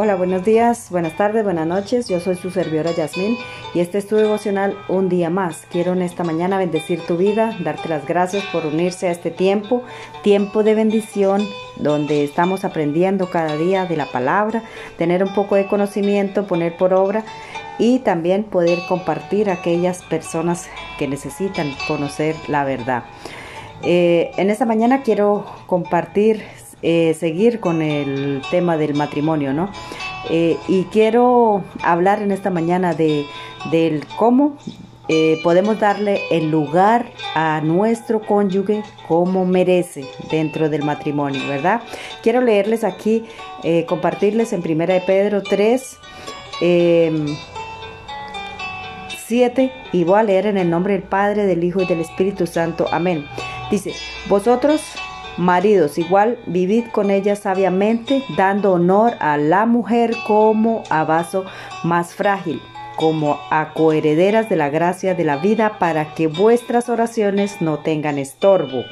Hola, buenos días, buenas tardes, buenas noches. Yo soy su servidora Yasmín y este es tu devocional un día más. Quiero en esta mañana bendecir tu vida, darte las gracias por unirse a este tiempo, tiempo de bendición, donde estamos aprendiendo cada día de la palabra, tener un poco de conocimiento, poner por obra y también poder compartir a aquellas personas que necesitan conocer la verdad. Eh, en esta mañana quiero compartir eh, seguir con el tema del matrimonio, ¿no? Eh, y quiero hablar en esta mañana de del cómo eh, podemos darle el lugar a nuestro cónyuge como merece dentro del matrimonio, ¿verdad? Quiero leerles aquí, compartirles en Primera de Pedro 3, 7 em, y voy a leer en el nombre del Padre, del Hijo y del Espíritu Santo. Amén. Dice, vosotros Maridos, igual vivid con ella sabiamente, dando honor a la mujer como a vaso más frágil, como a coherederas de la gracia de la vida, para que vuestras oraciones no tengan estorbo.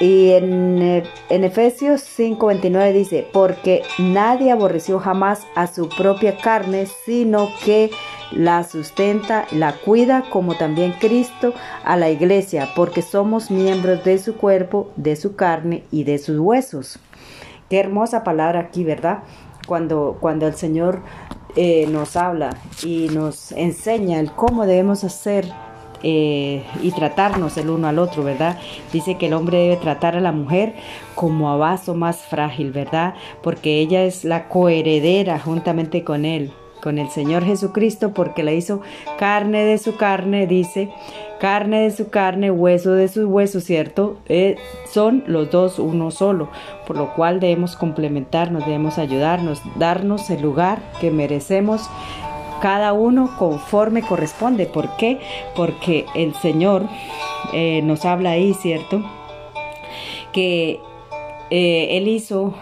Y en, eh, en Efesios 5:29 dice, porque nadie aborreció jamás a su propia carne, sino que la sustenta, la cuida, como también Cristo a la iglesia, porque somos miembros de su cuerpo, de su carne y de sus huesos. Qué hermosa palabra aquí, ¿verdad? Cuando, cuando el Señor eh, nos habla y nos enseña el cómo debemos hacer eh, y tratarnos el uno al otro, ¿verdad? Dice que el hombre debe tratar a la mujer como a vaso más frágil, ¿verdad? Porque ella es la coheredera juntamente con él con el Señor Jesucristo porque la hizo carne de su carne, dice, carne de su carne, hueso de sus huesos, ¿cierto? Eh, son los dos uno solo, por lo cual debemos complementarnos, debemos ayudarnos, darnos el lugar que merecemos cada uno conforme corresponde. ¿Por qué? Porque el Señor eh, nos habla ahí, ¿cierto? Que eh, Él hizo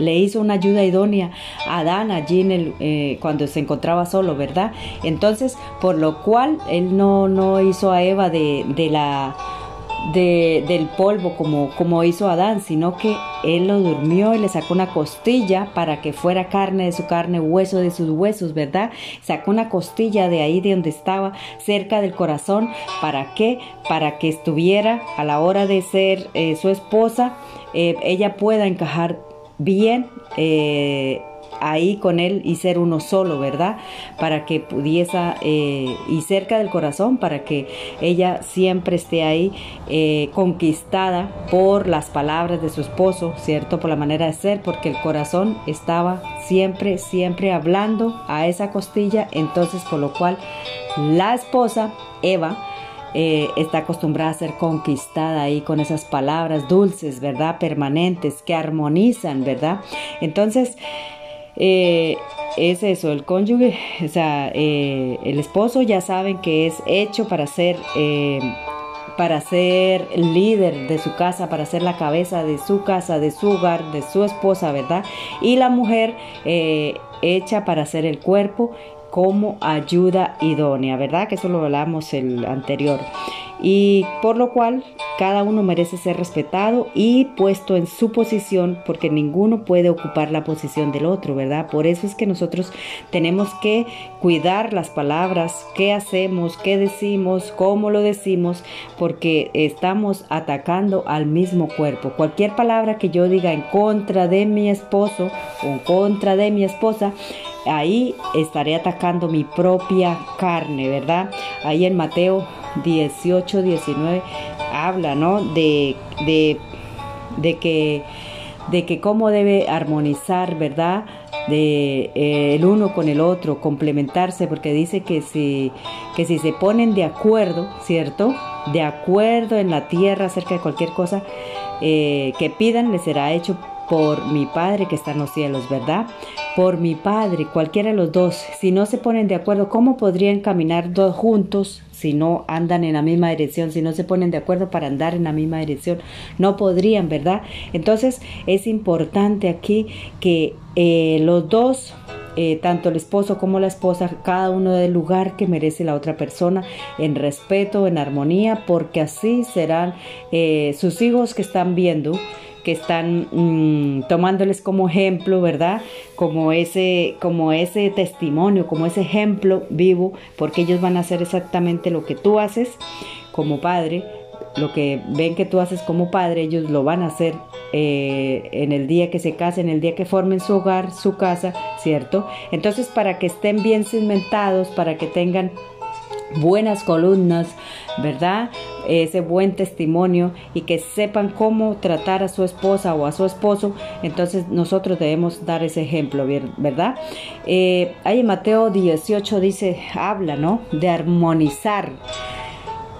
le hizo una ayuda idónea a Adán allí en el, eh, cuando se encontraba solo, ¿verdad? Entonces, por lo cual él no, no hizo a Eva de, de la de, del polvo como, como hizo Adán, sino que él lo durmió y le sacó una costilla para que fuera carne de su carne, hueso de sus huesos, ¿verdad? Sacó una costilla de ahí de donde estaba, cerca del corazón, ¿para qué? Para que estuviera a la hora de ser eh, su esposa, eh, ella pueda encajar bien eh, ahí con él y ser uno solo, ¿verdad? Para que pudiese, eh, y cerca del corazón, para que ella siempre esté ahí eh, conquistada por las palabras de su esposo, ¿cierto? Por la manera de ser, porque el corazón estaba siempre, siempre hablando a esa costilla, entonces por lo cual la esposa, Eva, eh, está acostumbrada a ser conquistada ahí con esas palabras dulces, ¿verdad? Permanentes, que armonizan, ¿verdad? Entonces, eh, es eso, el cónyuge, o sea, eh, el esposo ya saben que es hecho para ser... para ser líder de su casa, para ser la cabeza de su casa, de su hogar, de su esposa, ¿verdad? Y la mujer hecha para ser el cuerpo como ayuda idónea, ¿verdad? Que eso lo hablamos el anterior. Y por lo cual cada uno merece ser respetado y puesto en su posición porque ninguno puede ocupar la posición del otro, ¿verdad? Por eso es que nosotros tenemos que cuidar las palabras, qué hacemos, qué decimos, cómo lo decimos, porque estamos atacando al mismo cuerpo. Cualquier palabra que yo diga en contra de mi esposo o en contra de mi esposa, ahí estaré atacando mi propia carne, ¿verdad? Ahí en Mateo 18, 19 habla, ¿no? De, de, que de que cómo debe armonizar, ¿verdad? De eh, el uno con el otro, complementarse, porque dice que si, que si se ponen de acuerdo, ¿cierto? De acuerdo en la tierra acerca de cualquier cosa eh, que pidan, les será hecho por mi Padre que está en los cielos, ¿verdad? Por mi Padre, cualquiera de los dos, si no se ponen de acuerdo, ¿cómo podrían caminar dos juntos si no andan en la misma dirección, si no se ponen de acuerdo para andar en la misma dirección? No podrían, ¿verdad? Entonces es importante aquí que eh, los dos eh, tanto el esposo como la esposa, cada uno del lugar que merece la otra persona, en respeto, en armonía, porque así serán eh, sus hijos que están viendo que están mm, tomándoles como ejemplo, ¿verdad? Como ese, como ese testimonio, como ese ejemplo vivo, porque ellos van a hacer exactamente lo que tú haces como padre, lo que ven que tú haces como padre, ellos lo van a hacer eh, en el día que se casen, el día que formen su hogar, su casa, ¿cierto? Entonces, para que estén bien cimentados, para que tengan buenas columnas, ¿verdad? Ese buen testimonio y que sepan cómo tratar a su esposa o a su esposo, entonces nosotros debemos dar ese ejemplo, ¿verdad? Eh, ahí en Mateo 18 dice, habla, ¿no? De armonizar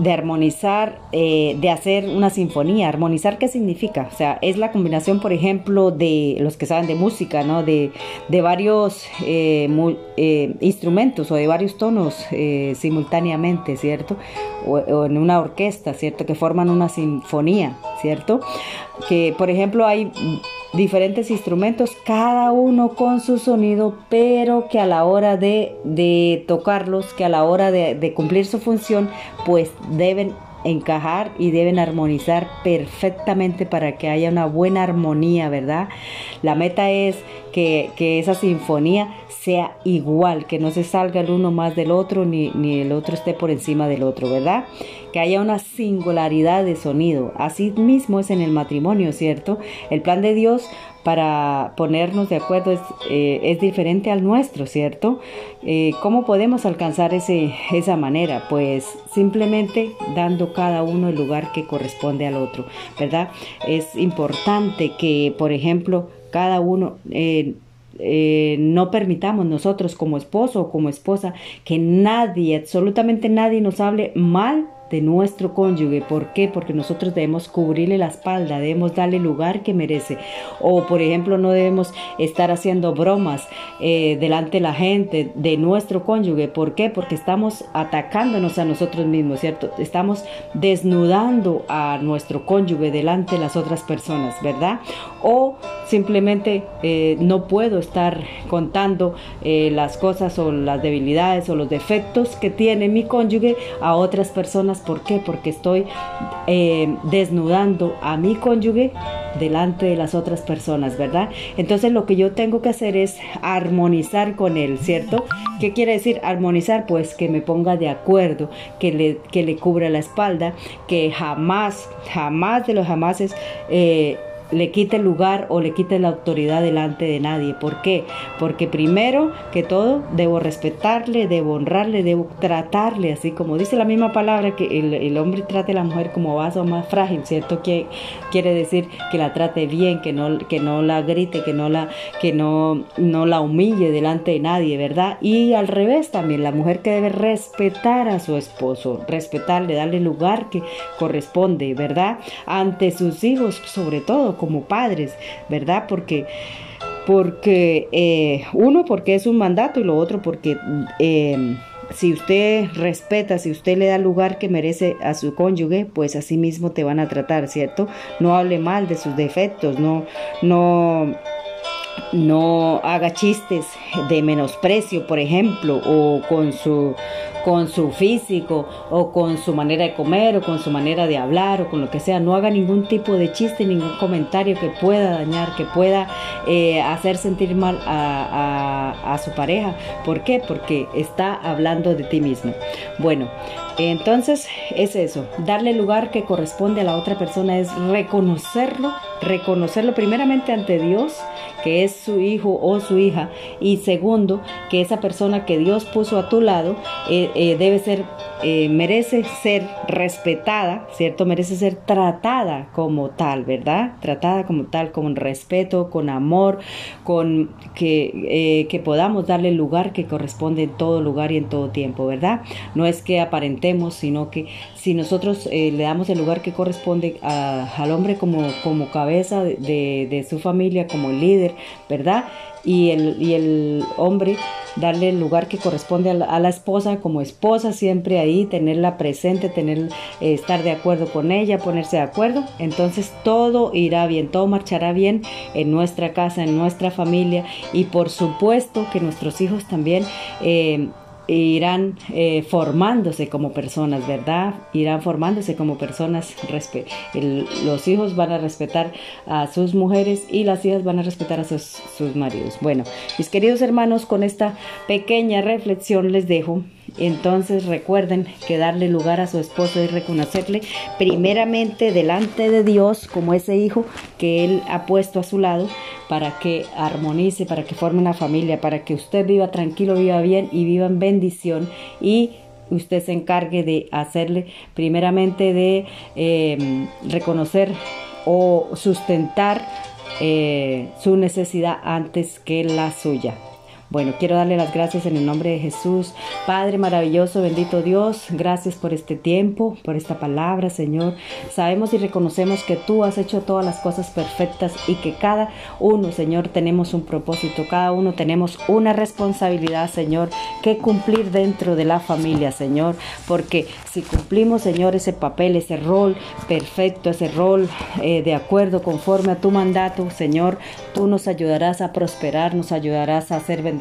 de armonizar, eh, de hacer una sinfonía. ¿Armonizar qué significa? O sea, es la combinación, por ejemplo, de los que saben de música, ¿no? De, de varios eh, eh, instrumentos o de varios tonos simultáneamente, ¿cierto? O, o, en una orquesta, ¿cierto? Que forman una sinfonía, ¿cierto? Que, por ejemplo, hay diferentes instrumentos, cada uno con su sonido, pero que a la hora de, tocarlos, que a la hora de, de cumplir su función, pues deben encajar y deben armonizar perfectamente para que haya una buena armonía, ¿verdad? La meta es que, esa sinfonía sea igual, que no se salga el uno más del otro ni, ni el otro esté por encima del otro, ¿verdad? Que haya una singularidad de sonido. Así mismo es en el matrimonio, ¿cierto? El plan de Dios para ponernos de acuerdo es, eh, es diferente al nuestro, ¿cierto? Eh, ¿Cómo podemos alcanzar ese, esa manera? Pues simplemente dando cada uno el lugar que corresponde al otro, ¿verdad? Es importante que, por ejemplo, cada uno... Eh, no permitamos nosotros como esposo o como esposa que nadie, absolutamente nadie nos hable mal de nuestro cónyuge. ¿Por qué? Porque nosotros debemos cubrirle la espalda, debemos darle el lugar que merece. O, por ejemplo, no debemos estar haciendo bromas eh, delante de la gente de nuestro cónyuge. ¿Por qué? Porque estamos atacándonos a nosotros mismos, ¿cierto? Estamos desnudando a nuestro cónyuge delante de las otras personas, ¿verdad? O simplemente eh, no puedo estar contando eh, las cosas o las debilidades o los defectos que tiene mi cónyuge a otras personas ¿Por qué? Porque estoy eh, desnudando a mi cónyuge delante de las otras personas, ¿verdad? Entonces lo que yo tengo que hacer es armonizar con él, ¿cierto? ¿Qué quiere decir armonizar? Pues que me ponga de acuerdo, que le, que le cubra la espalda, que jamás, jamás de los jamases... Eh, le quite el lugar o le quite la autoridad delante de nadie. ¿Por qué? Porque primero que todo debo respetarle, debo honrarle, debo tratarle, así como dice la misma palabra que el, hombre trate a la mujer como vaso más frágil, ¿cierto? Que quiere decir que la trate bien, que no, que no la grite, que no la, que no, no la humille delante de nadie, ¿verdad? Y al revés también, la mujer que debe respetar a su esposo, respetarle, darle lugar que corresponde, ¿verdad? Ante sus hijos, sobre todo como padres, ¿verdad? Porque porque eh, uno porque es un mandato y lo otro porque eh, si usted respeta, si usted le da lugar que merece a su cónyuge, pues así mismo te van a tratar, ¿cierto? No hable mal de sus defectos, no, no, no haga chistes de menosprecio, por ejemplo, o con su con su físico o con su manera de comer o con su manera de hablar o con lo que sea. No haga ningún tipo de chiste, ningún comentario que pueda dañar, que pueda eh, hacer sentir mal a, a su pareja. ¿Por qué? Porque está hablando de ti mismo. Bueno, entonces es eso, darle lugar que corresponde a la otra persona es reconocerlo, reconocerlo primeramente ante Dios que es su hijo o su hija, y segundo, que esa persona que Dios puso a tu lado eh, eh, debe ser, eh, merece ser respetada, ¿cierto? Merece ser tratada como tal, ¿verdad? Tratada como tal, con respeto, con amor, con que, que podamos darle el lugar que corresponde en todo lugar y en todo tiempo, ¿verdad? No es que aparentemos, sino que si nosotros le damos el lugar que corresponde al hombre como, como cabeza de su familia, como líder, ¿verdad? Y el, y el hombre darle el lugar que corresponde a la, esposa como esposa, siempre ahí, tenerla presente, tener, eh, estar de acuerdo con ella, ponerse de acuerdo. Entonces todo irá bien, todo marchará bien en nuestra casa, en nuestra familia y por supuesto que nuestros hijos también eh, irán eh, formándose como personas, ¿verdad? Irán formándose como personas. los hijos van a respetar a sus mujeres y las hijas van a respetar a sus, sus maridos. Bueno, mis queridos hermanos, con esta pequeña reflexión les dejo. Entonces recuerden que darle lugar a su esposo y reconocerle primeramente delante de Dios como ese hijo que Él ha puesto a su lado para que armonice, para que forme una familia, para que usted viva tranquilo, viva bien y viva en bendición y usted se encargue de hacerle primeramente de em, reconocer o sustentar eh, su necesidad antes que la suya. Bueno, quiero darle las gracias en el nombre de Jesús. Padre maravilloso, bendito Dios, gracias por este tiempo, por esta palabra, Señor. Sabemos y reconocemos que tú has hecho todas las cosas perfectas y que cada uno, Señor, tenemos un propósito, cada uno tenemos una responsabilidad, Señor, que cumplir dentro de la familia, Señor, porque si cumplimos, Señor, ese papel, ese rol perfecto, ese rol eh, de acuerdo, conforme a tu mandato, Señor, tú nos ayudarás a prosperar, nos ayudarás a ser bendecidos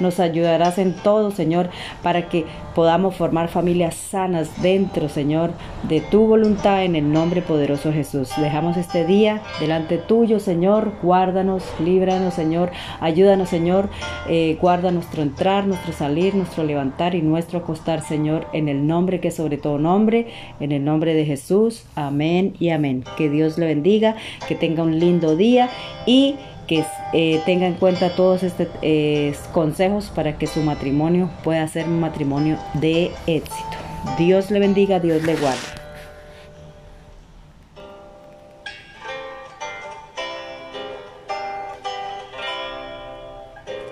nos ayudarás en todo, Señor, para que podamos formar familias sanas dentro, Señor, de tu voluntad en el nombre poderoso de Jesús. Dejamos este día delante tuyo, Señor. Guárdanos, líbranos, Señor. Ayúdanos, Señor. Eh, guarda nuestro entrar, nuestro salir, nuestro levantar y nuestro acostar, Señor, en el nombre que sobre todo nombre, en el nombre de Jesús. Amén y amén. Que Dios le bendiga, que tenga un lindo día y que eh, tenga en cuenta todos estos eh, consejos para que su matrimonio pueda ser un matrimonio de éxito. Dios le bendiga, Dios le guarde.